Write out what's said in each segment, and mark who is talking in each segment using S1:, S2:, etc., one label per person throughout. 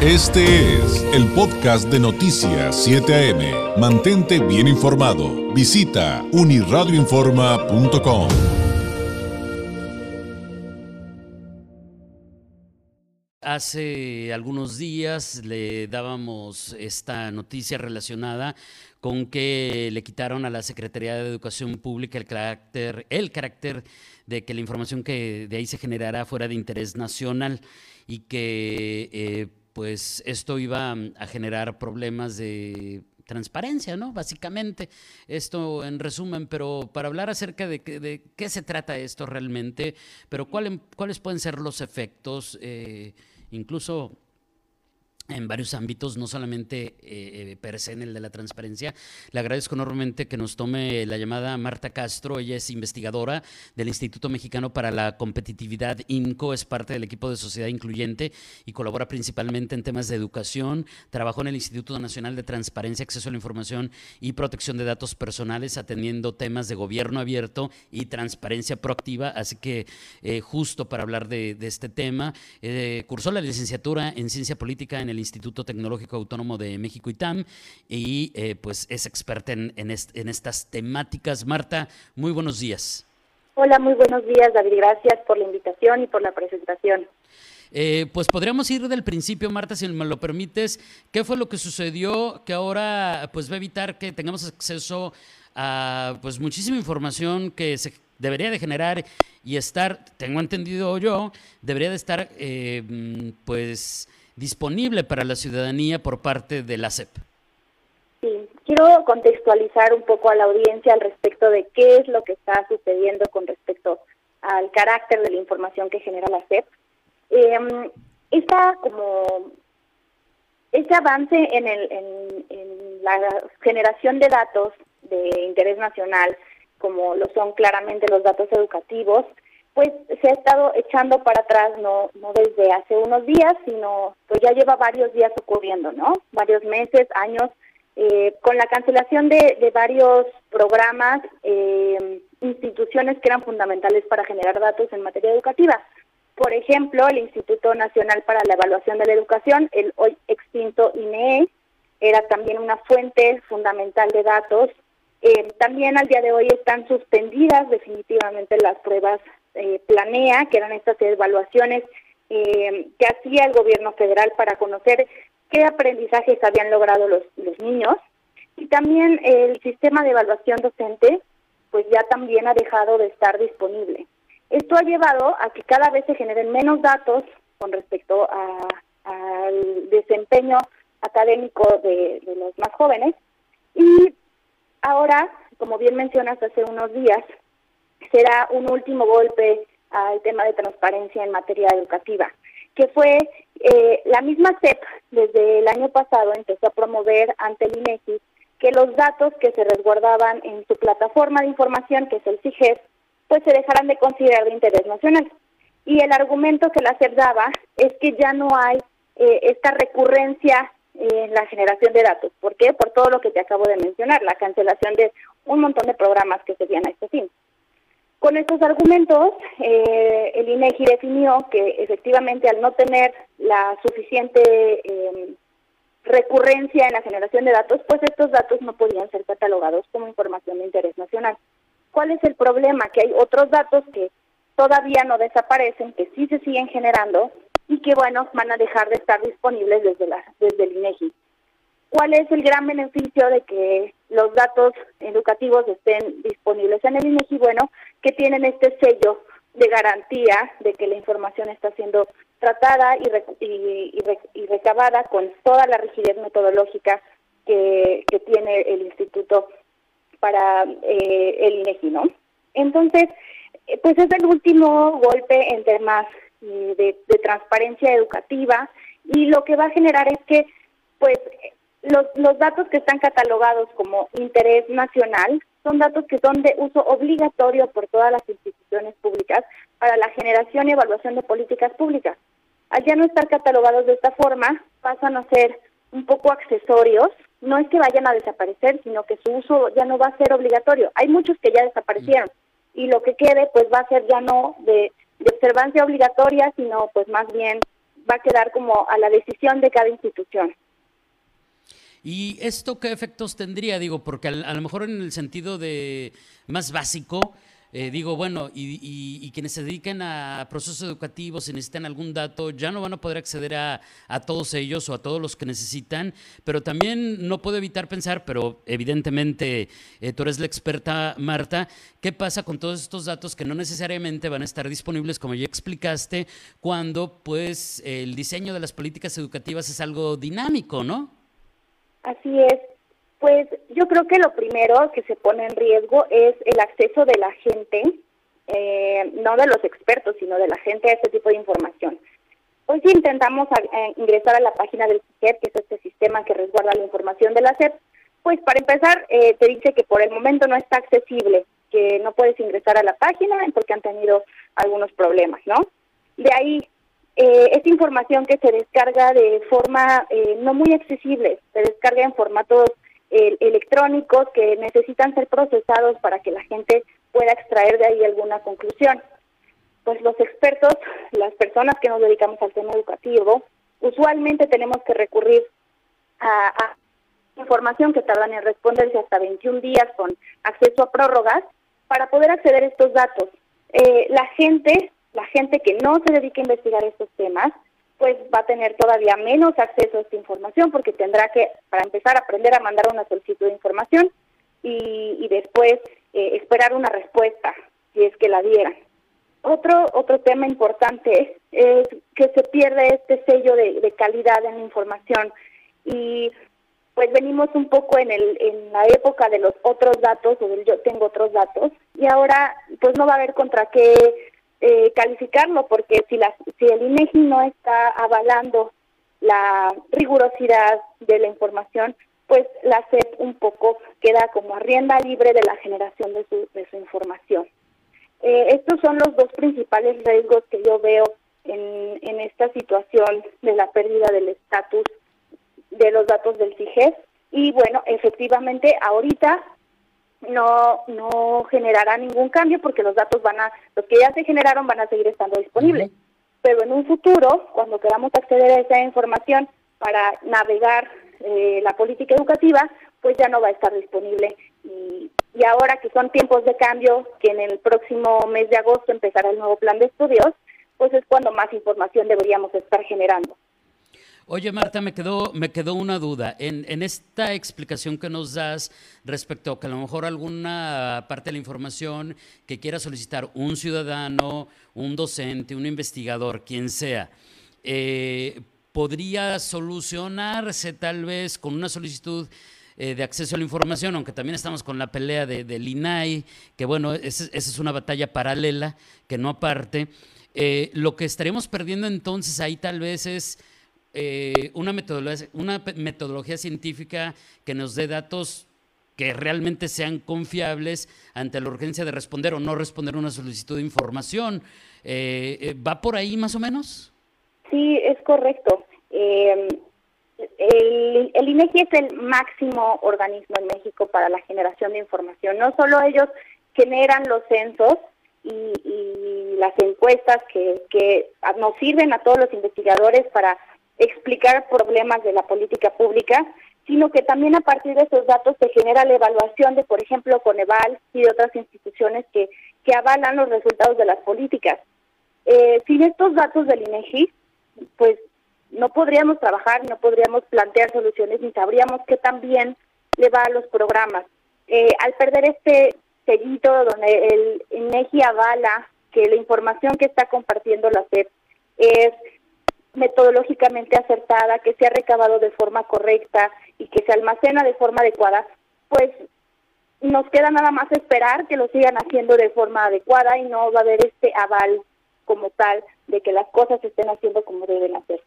S1: Este es el podcast de Noticias 7 AM. Mantente bien informado. Visita uniradioinforma.com.
S2: Hace algunos días le dábamos esta noticia relacionada con que le quitaron a la Secretaría de Educación Pública el carácter, el carácter de que la información que de ahí se generará fuera de interés nacional y que eh, pues esto iba mm, a generar problemas de transparencia, ¿no? Básicamente, esto en resumen, pero para hablar acerca de, de qué se trata esto realmente, pero cuáles pueden ser los efectos, eh, incluso en varios ámbitos, no solamente eh, per se en el de la transparencia. Le agradezco enormemente que nos tome la llamada Marta Castro. Ella es investigadora del Instituto Mexicano para la Competitividad INCO, es parte del equipo de Sociedad Incluyente y colabora principalmente en temas de educación. Trabajó en el Instituto Nacional de Transparencia, Acceso a la Información y Protección de Datos Personales, atendiendo temas de gobierno abierto y transparencia proactiva. Así que eh, justo para hablar de, este tema, eh, cursó la licenciatura en Ciencia Política en el Instituto Tecnológico Autónomo de México ITAM y eh, pues es experta en, en, estas temáticas. Marta, muy buenos días.
S3: Hola, muy buenos días David, gracias por la invitación y por la presentación.
S2: Eh, pues podríamos ir del principio, Marta, si me lo permites. ¿Qué fue lo que sucedió que ahora pues va a evitar que tengamos acceso a pues muchísima información que se debería de generar y estar, tengo entendido yo, debería de estar eh, mm, pues disponible para la ciudadanía por parte de la CEP.
S3: Sí, quiero contextualizar un poco a la audiencia al respecto de qué es lo que está sucediendo con respecto al carácter de la información que genera la CEP. Como este avance en la generación de datos de interés nacional, como lo son claramente los datos educativos, pues se ha estado echando para atrás, no, no desde hace unos días, sino pues ya lleva varios días ocurriendo, ¿no? Varios meses, años, eh, con la cancelación de, varios programas, eh, instituciones que eran fundamentales para generar datos en materia educativa. Por ejemplo, el Instituto Nacional para la Evaluación de la Educación, el hoy extinto INEE, era también una fuente fundamental de datos. Eh, también al día de hoy están suspendidas definitivamente las pruebas eh, planea, que eran estas evaluaciones eh, que hacía el gobierno federal para conocer qué aprendizajes habían logrado los, los niños. Y también el sistema de evaluación docente, pues ya también ha dejado de estar disponible. Esto ha llevado a que cada vez se generen menos datos con respecto al desempeño académico de, de los más jóvenes. Y ahora, como bien mencionas hace unos días, será un último golpe al tema de transparencia en materia educativa, que fue eh, la misma CEP desde el año pasado empezó a promover ante el INEGI que los datos que se resguardaban en su plataforma de información, que es el CIGES, pues se dejaran de considerar de interés nacional. Y el argumento que la CEP daba es que ya no hay eh, esta recurrencia en la generación de datos. ¿Por qué? Por todo lo que te acabo de mencionar, la cancelación de un montón de programas que se a este fin. Con estos argumentos, eh, el INEGI definió que efectivamente al no tener la suficiente eh, recurrencia en la generación de datos, pues estos datos no podían ser catalogados como información de interés nacional. ¿Cuál es el problema? Que hay otros datos que todavía no desaparecen, que sí se siguen generando y que, bueno, van a dejar de estar disponibles desde, la, desde el INEGI. ¿Cuál es el gran beneficio de que los datos educativos estén disponibles en el INEGI? Bueno, que tienen este sello de garantía de que la información está siendo tratada y, y, recabada con toda la rigidez metodológica que, tiene el Instituto para eh, el INEGI, ¿no? Entonces, eh, pues es el último golpe en temas eh, de, de transparencia educativa y lo que va a generar es que, pues, los, los datos que están catalogados como interés nacional son datos que son de uso obligatorio por todas las instituciones públicas para la generación y evaluación de políticas públicas. Al ya no estar catalogados de esta forma, pasan a ser un poco accesorios, no es que vayan a desaparecer, sino que su uso ya no va a ser obligatorio. Hay muchos que ya desaparecieron y lo que quede pues va a ser ya no de, de observancia obligatoria, sino pues más bien va a quedar como a la decisión de cada institución.
S2: ¿Y esto qué efectos tendría? Digo, porque a, lo mejor en el sentido de más básico, eh, digo, bueno, y, quienes se dediquen a procesos educativos, si necesitan algún dato, ya no van a poder acceder a, todos ellos o a todos los que necesitan, pero también no puedo evitar pensar, pero evidentemente eh, tú eres la experta, Marta, ¿qué pasa con todos estos datos que no necesariamente van a estar disponibles, como ya explicaste, cuando pues el diseño de las políticas educativas es algo dinámico, ¿no?
S3: Así es. Pues yo creo que lo primero que se pone en riesgo es el acceso de la gente, eh, no de los expertos, sino de la gente a este tipo de información. Hoy si intentamos eh, ingresar a la página del CIGEP, que es este sistema que resguarda la información de la SEP, pues para empezar eh, te dice que por el momento no está accesible, que no puedes ingresar a la página porque han tenido algunos problemas, ¿no? De ahí eh, es información que se descarga de forma eh, no muy accesible, se descarga en formatos eh, electrónicos que necesitan ser procesados para que la gente pueda extraer de ahí alguna conclusión. Pues los expertos, las personas que nos dedicamos al tema educativo, usualmente tenemos que recurrir a, a información que tardan en responderse hasta 21 días con acceso a prórrogas para poder acceder a estos datos. Eh, la gente la gente que no se dedique a investigar estos temas, pues va a tener todavía menos acceso a esta información porque tendrá que, para empezar, aprender a mandar una solicitud de información y, después eh, esperar una respuesta, si es que la dieran. Otro, otro tema importante es que se pierde este sello de, calidad en la información y pues venimos un poco en, el, en la época de los otros datos o del yo tengo otros datos y ahora pues no va a haber contra qué eh, calificarlo, porque si, la, si el INEGI no está avalando la rigurosidad de la información, pues la SEP un poco queda como a rienda libre de la generación de su, de su información. Eh, estos son los dos principales riesgos que yo veo en, en esta situación de la pérdida del estatus de los datos del CIGES. Y bueno, efectivamente, ahorita no no generará ningún cambio porque los datos van a los que ya se generaron van a seguir estando disponibles. Pero en un futuro, cuando queramos acceder a esa información para navegar eh, la política educativa, pues ya no va a estar disponible. Y, y ahora que son tiempos de cambio, que en el próximo mes de agosto empezará el nuevo plan de estudios, pues es cuando más información deberíamos estar generando.
S2: Oye, Marta, me quedó, me quedó una duda. En, en, esta explicación que nos das respecto a que a lo mejor alguna parte de la información que quiera solicitar un ciudadano, un docente, un investigador, quien sea, eh, podría solucionarse tal vez con una solicitud eh, de acceso a la información, aunque también estamos con la pelea de, del INAI, que bueno, esa es una batalla paralela, que no aparte. Eh, lo que estaremos perdiendo entonces ahí tal vez es eh, una, metodología, una metodología científica que nos dé datos que realmente sean confiables ante la urgencia de responder o no responder una solicitud de información. Eh, eh, ¿Va por ahí más o menos?
S3: Sí, es correcto. el, el, INEGI es el máximo organismo en México para la generación de información. No solo ellos generan los censos y, y las encuestas que, que nos sirven a todos los investigadores para explicar problemas de la política pública, sino que también a partir de esos datos se genera la evaluación de, por ejemplo, Coneval y de otras instituciones que, que avalan los resultados de las políticas. Eh, sin estos datos del INEGI, pues no podríamos trabajar, no podríamos plantear soluciones, ni sabríamos qué tan bien le va a los programas. Eh, al perder este sellito donde el INEGI avala que la información que está compartiendo la SEP es metodológicamente acertada, que se ha recabado de forma correcta y que se almacena de forma adecuada, pues nos queda nada más esperar que lo sigan haciendo de forma adecuada y no va a haber este aval como tal de que las cosas se estén haciendo como deben hacerse.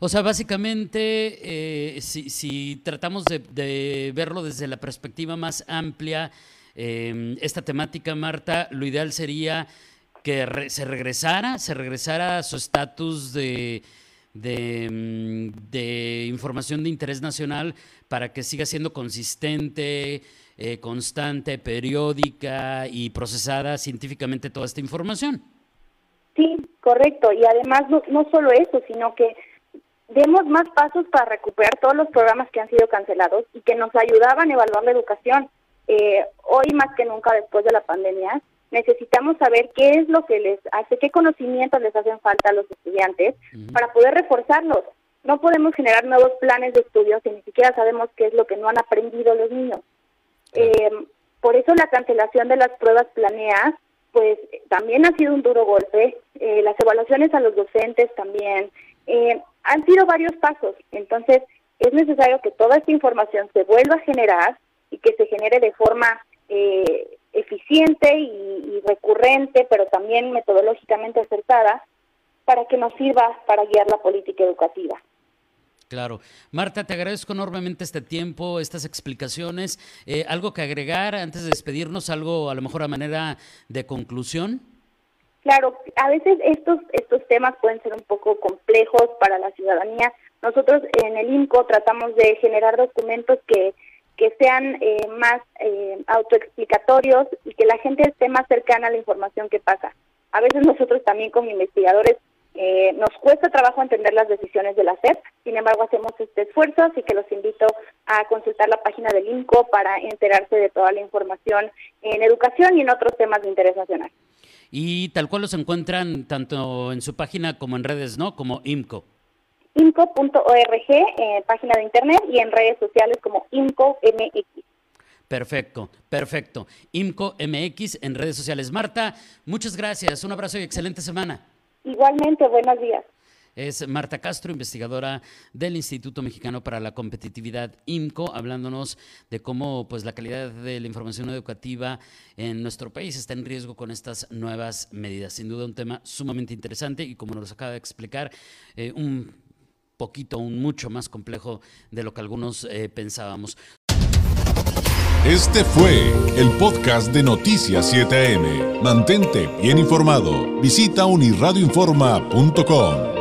S2: O sea, básicamente, eh, si, si, tratamos de, verlo desde la perspectiva más amplia, eh, esta temática, Marta, lo ideal sería que se regresara, se regresara a su estatus de, mm, de, información de interés nacional para que siga siendo consistente, eh, constante, periódica y procesada científicamente toda esta información.
S3: Sí, correcto. Y además no, no solo eso, sino que demos más pasos para recuperar todos los programas que han sido cancelados y que nos ayudaban a evaluar la educación. Eh, hoy más que nunca después de la pandemia, necesitamos saber qué es lo que les hace, qué conocimientos les hacen falta a los estudiantes para poder reforzarlos. No podemos generar nuevos planes de estudio si ni siquiera sabemos qué es lo que no han aprendido los niños. Eh, por eso la cancelación de las pruebas planeas, pues también ha sido un duro golpe. Eh, las evaluaciones a los docentes también. Eh, han sido varios pasos. Entonces, es necesario que toda esta información se vuelva a generar y que se genere de forma eh, eficiente y, recurrente, pero también metodológicamente acertada, para que nos sirva para guiar la política educativa.
S2: Claro. Marta, te agradezco enormemente este tiempo, estas explicaciones. Eh, ¿Algo que agregar antes de despedirnos? ¿Algo a lo mejor a manera de conclusión?
S3: Claro, a veces estos, estos temas pueden ser un poco complejos para la ciudadanía. Nosotros en el INCO tratamos de generar documentos que que sean eh, más eh, autoexplicatorios y que la gente esté más cercana a la información que pasa. A veces nosotros también como investigadores eh, nos cuesta trabajo entender las decisiones de la SEP, sin embargo hacemos este esfuerzo, así que los invito a consultar la página del INCO para enterarse de toda la información en educación y en otros temas de interés nacional.
S2: Y tal cual los encuentran tanto en su página como en redes, ¿no? Como INCO
S3: imco.org, eh, página de internet y en redes sociales como IMCO-MX.
S2: Perfecto, perfecto. IMCO MX en redes sociales. Marta, muchas gracias. Un abrazo y excelente semana.
S3: Igualmente, buenos días.
S2: Es Marta Castro, investigadora del Instituto Mexicano para la Competitividad IMCO, hablándonos de cómo pues, la calidad de la información educativa en nuestro país está en riesgo con estas nuevas medidas. Sin duda un tema sumamente interesante y como nos acaba de explicar, eh, un poquito, un mucho más complejo de lo que algunos eh, pensábamos.
S1: Este fue el podcast de Noticias 7am. Mantente bien informado. Visita unirradioinforma.com.